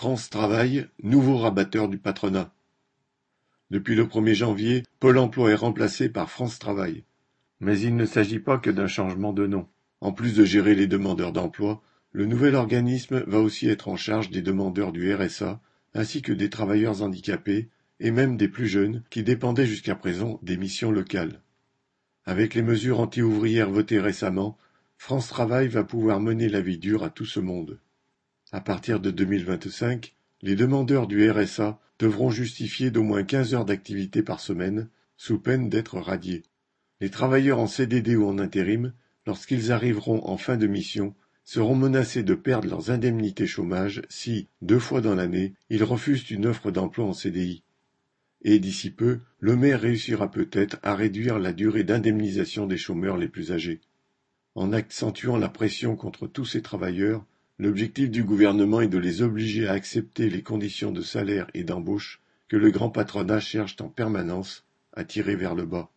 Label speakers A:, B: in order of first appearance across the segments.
A: France Travail, nouveau rabatteur du patronat. Depuis le 1er janvier, Pôle emploi est remplacé par France Travail. Mais il ne s'agit pas que d'un changement de nom. En plus de gérer les demandeurs d'emploi, le nouvel organisme va aussi être en charge des demandeurs du RSA, ainsi que des travailleurs handicapés, et même des plus jeunes, qui dépendaient jusqu'à présent des missions locales. Avec les mesures anti-ouvrières votées récemment, France Travail va pouvoir mener la vie dure à tout ce monde. À partir de 2025, les demandeurs du RSA devront justifier d'au moins 15 heures d'activité par semaine, sous peine d'être radiés. Les travailleurs en CDD ou en intérim, lorsqu'ils arriveront en fin de mission, seront menacés de perdre leurs indemnités chômage si, deux fois dans l'année, ils refusent une offre d'emploi en CDI. Et d'ici peu, le maire réussira peut-être à réduire la durée d'indemnisation des chômeurs les plus âgés. En accentuant la pression contre tous ces travailleurs, L'objectif du gouvernement est de les obliger à accepter les conditions de salaire et d'embauche que le grand patronat cherche en permanence à tirer vers le bas.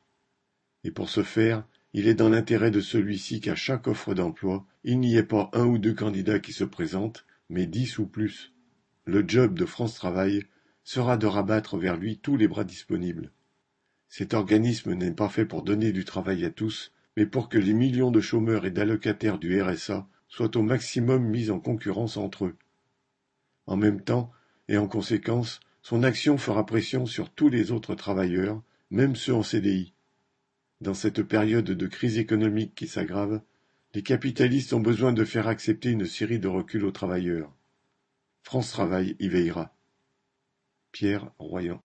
A: Et pour ce faire, il est dans l'intérêt de celui-ci qu'à chaque offre d'emploi, il n'y ait pas un ou deux candidats qui se présentent, mais dix ou plus. Le job de France Travail sera de rabattre vers lui tous les bras disponibles. Cet organisme n'est pas fait pour donner du travail à tous, mais pour que les millions de chômeurs et d'allocataires du RSA soient au maximum mis en concurrence entre eux. En même temps, et en conséquence, son action fera pression sur tous les autres travailleurs, même ceux en CDI. Dans cette période de crise économique qui s'aggrave, les capitalistes ont besoin de faire accepter une série de reculs aux travailleurs. France Travail y veillera. Pierre Royan